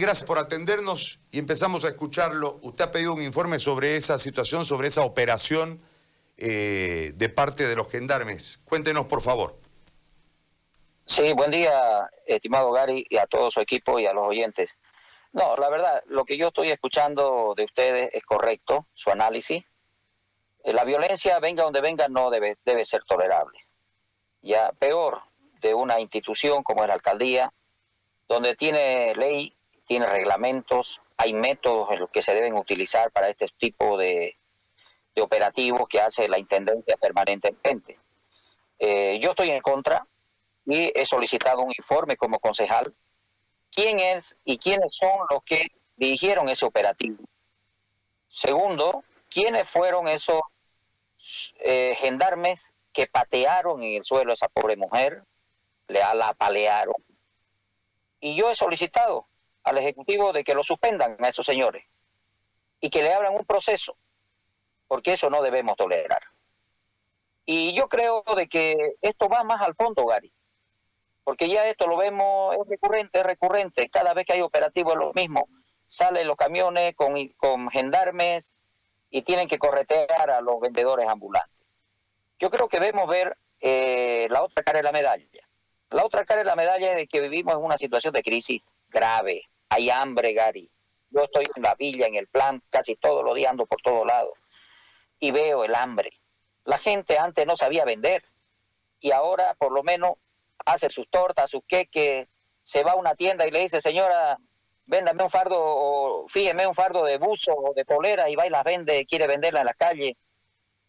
Gracias por atendernos y empezamos a escucharlo. Usted ha pedido un informe sobre esa situación, sobre esa operación eh, de parte de los gendarmes. Cuéntenos, por favor. Sí, buen día, estimado Gary, y a todo su equipo y a los oyentes. No, la verdad, lo que yo estoy escuchando de ustedes es correcto, su análisis. Eh, la violencia, venga donde venga, no debe, debe ser tolerable. Ya peor de una institución como es la alcaldía, donde tiene ley tiene reglamentos, hay métodos en los que se deben utilizar para este tipo de, operativos que hace la Intendencia permanentemente. Eh, yo estoy en contra y he solicitado un informe como concejal. ¿Quién es y quiénes son los que dirigieron ese operativo? Segundo, ¿quiénes fueron esos eh, gendarmes que patearon en el suelo a esa pobre mujer? Le la apalearon. Y yo he solicitado al Ejecutivo de que lo suspendan a esos señores y que le abran un proceso, porque eso no debemos tolerar. Y yo creo de que esto va más al fondo, Gary, porque ya esto lo vemos, es recurrente, es recurrente, cada vez que hay operativo es lo mismo, salen los camiones con, con gendarmes y tienen que corretear a los vendedores ambulantes. Yo creo que debemos ver eh, la otra cara de la medalla. La otra cara de la medalla es de que vivimos en una situación de crisis grave. Hay hambre, Gary. Yo estoy en la villa, en el plan, casi todos los días ando por todos lados y veo el hambre. La gente antes no sabía vender y ahora por lo menos hace sus tortas, sus queques, se va a una tienda y le dice, señora, véndame un fardo o fíjeme un fardo de buzo o de polera y va y las vende, quiere venderla en la calle.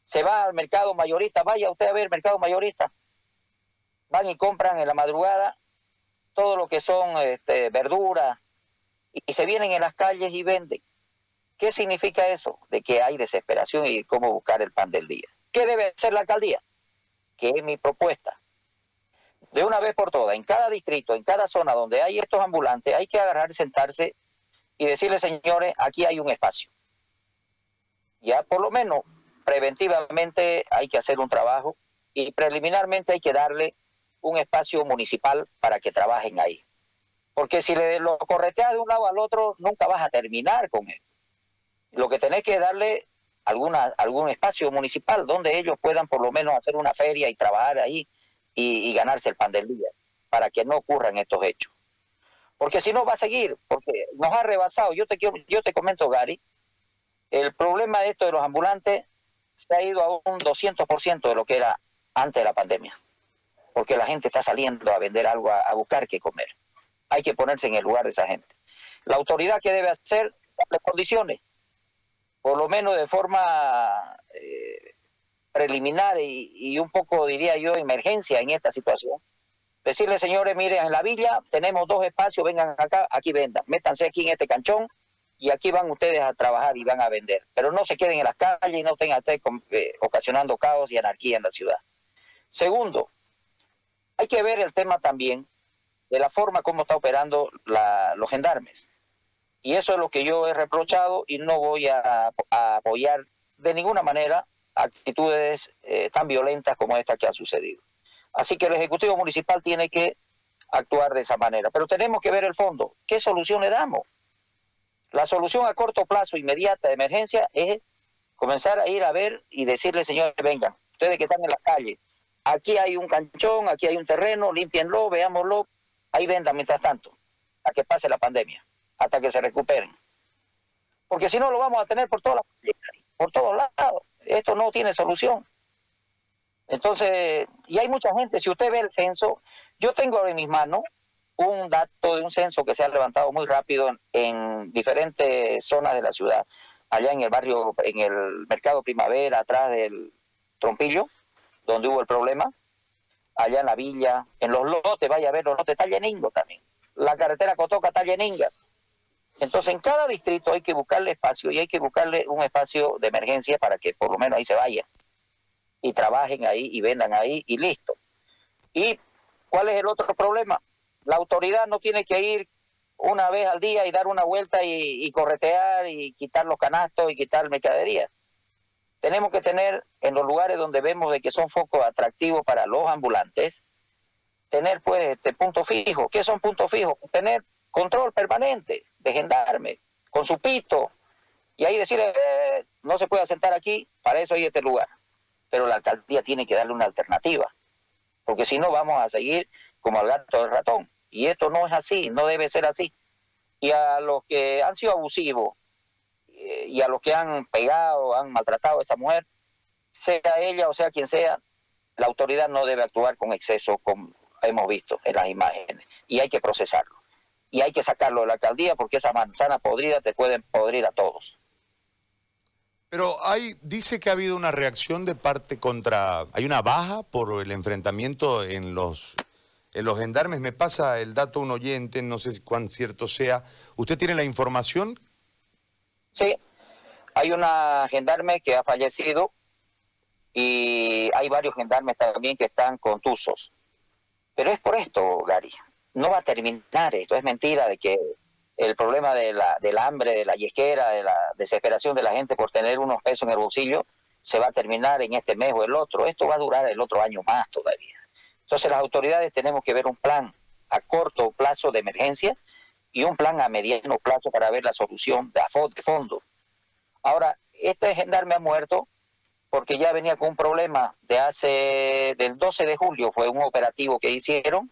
Se va al mercado mayorista, vaya usted a ver el mercado mayorista. Van y compran en la madrugada todo lo que son este, verduras y se vienen en las calles y venden. ¿Qué significa eso? De que hay desesperación y cómo buscar el pan del día. ¿Qué debe hacer la alcaldía? Que es mi propuesta. De una vez por todas, en cada distrito, en cada zona donde hay estos ambulantes, hay que agarrar, sentarse y decirle, señores, aquí hay un espacio. Ya por lo menos preventivamente hay que hacer un trabajo y preliminarmente hay que darle un espacio municipal para que trabajen ahí. Porque si le, lo correteas de un lado al otro, nunca vas a terminar con esto. Lo que tenés que darle alguna, algún espacio municipal donde ellos puedan por lo menos hacer una feria y trabajar ahí y, ganarse el pan del día, para que no ocurran estos hechos. Porque si no va a seguir, porque nos ha rebasado. Yo te, quiero, yo te comento, Gary, el problema de esto de los ambulantes se ha ido a un 200% de lo que era antes de la pandemia porque la gente está saliendo a vender algo, a, buscar qué comer. Hay que ponerse en el lugar de esa gente. La autoridad que debe hacer las condiciones, por lo menos de forma eh, preliminar y, un poco, diría yo, emergencia en esta situación. Decirle, señores, miren, en la villa tenemos dos espacios, vengan acá, aquí vendan, métanse aquí en este canchón y aquí van ustedes a trabajar y van a vender. Pero no se queden en las calles y no tengan ustedes eh, ocasionando caos y anarquía en la ciudad. Segundo, hay que ver el tema también de la forma como está operando los gendarmes. Y eso es lo que yo he reprochado y no voy a, apoyar de ninguna manera actitudes eh, tan violentas como esta que ha sucedido. Así que el Ejecutivo Municipal tiene que actuar de esa manera. Pero tenemos que ver el fondo. ¿Qué solución le damos? La solución a corto plazo, inmediata, de emergencia, es comenzar a ir a ver y decirle, señores, vengan, ustedes que están en la calle, aquí hay un canchón, aquí hay un terreno, límpienlo, veámoslo, ahí vendan mientras tanto, a que pase la pandemia, hasta que se recuperen. Porque si no lo vamos a tener por todas por todos lados. Esto no tiene solución. Entonces, y hay mucha gente, si usted ve el censo, yo tengo en mis manos un dato de un censo que se ha levantado muy rápido en diferentes zonas de la ciudad, allá en el barrio, en el mercado primavera, atrás del trompillo, donde hubo el problema, allá en la villa, en los lotes, vaya a ver, los lotes está lleningo también. La carretera Cotoca está lleninga. Entonces, en cada distrito hay que buscarle espacio y hay que buscarle un espacio de emergencia para que por lo menos ahí se vayan y trabajen ahí y vendan ahí y listo. ¿Y cuál es el otro problema? La autoridad no tiene que ir una vez al día y dar una vuelta y, y corretear y quitar los canastos y quitar mercadería tenemos que tener en los lugares donde vemos de que son focos atractivos para los ambulantes, tener pues este punto fijo. ¿Qué son puntos fijos? Tener control permanente de gendarme, con su pito, y ahí decirle, eh, no se puede sentar aquí, para eso hay este lugar. Pero la alcaldía tiene que darle una alternativa, porque si no vamos a seguir como al gato del ratón. Y esto no es así, no debe ser así. Y a los que han sido abusivos y a los que han pegado, han maltratado a esa mujer, sea ella o sea quien sea, la autoridad no debe actuar con exceso, como hemos visto en las imágenes, y hay que procesarlo. Y hay que sacarlo de la alcaldía porque esa manzana podrida te pueden podrir a todos. Pero hay, dice que ha habido una reacción de parte contra, hay una baja por el enfrentamiento en los, en los gendarmes. Me pasa el dato un oyente, no sé cuán cierto sea. ¿Usted tiene la información? Sí, hay una gendarme que ha fallecido y hay varios gendarmes también que están contusos. Pero es por esto, Gary. No va a terminar esto. Es mentira de que el problema de la, del hambre, de la yesquera, de la desesperación de la gente por tener unos pesos en el bolsillo se va a terminar en este mes o el otro. Esto va a durar el otro año más todavía. Entonces las autoridades tenemos que ver un plan a corto plazo de emergencia y un plan a mediano plazo para ver la solución de, fondo. Ahora, este gendarme ha muerto porque ya venía con un problema de hace, del 12 de julio fue un operativo que hicieron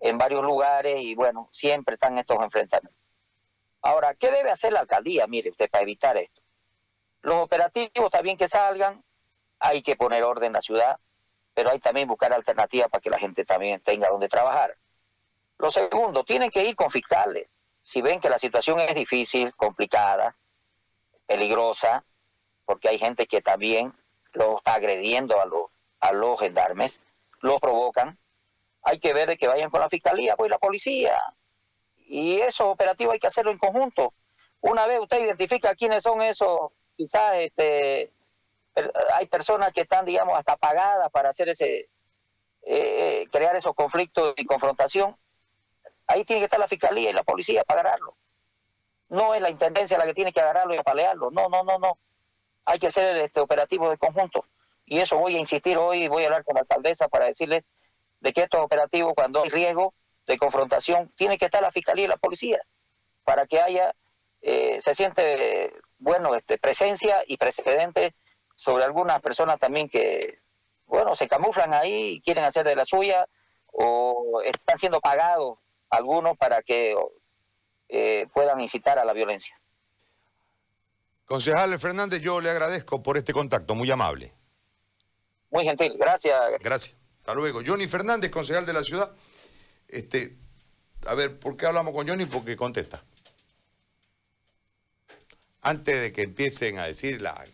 en varios lugares y bueno, siempre están estos enfrentamientos. Ahora, ¿qué debe hacer la alcaldía? Mire usted, para evitar esto. Los operativos también que salgan, hay que poner orden en la ciudad, pero hay también buscar alternativas para que la gente también tenga donde trabajar. Lo segundo, tienen que ir con fiscales. Si ven que la situación es difícil, complicada, peligrosa, porque hay gente que también lo está agrediendo a los, a los gendarmes, los provocan. Hay que ver de que vayan con la fiscalía, pues la policía. Y esos operativos hay que hacerlo en conjunto. Una vez usted identifica quiénes son esos, quizás este, hay personas que están, digamos, hasta pagadas para hacer ese, eh, eh, crear esos conflictos y confrontación. Ahí tiene que estar la fiscalía y la policía para agarrarlo. No es la intendencia la que tiene que agarrarlo y apalearlo. No, no, no, no hay que hacer este operativo de conjunto. Y eso voy a insistir hoy, voy a hablar con la alcaldesa para decirle de que estos operativos, cuando hay riesgo de confrontación, tiene que estar la fiscalía y la policía, para que haya, eh, se siente, bueno, este, presencia y precedente sobre algunas personas también que, bueno, se camuflan ahí y quieren hacer de la suya, o están siendo pagados algunos para que eh, puedan incitar a la violencia. Concejal Fernández, yo le agradezco por este contacto, muy amable. Muy gentil, gracias. Gracias. Hasta luego. Johnny Fernández, concejal de la ciudad. Este, a ver, ¿por qué hablamos con Johnny? Porque contesta. Antes de que empiecen a decir la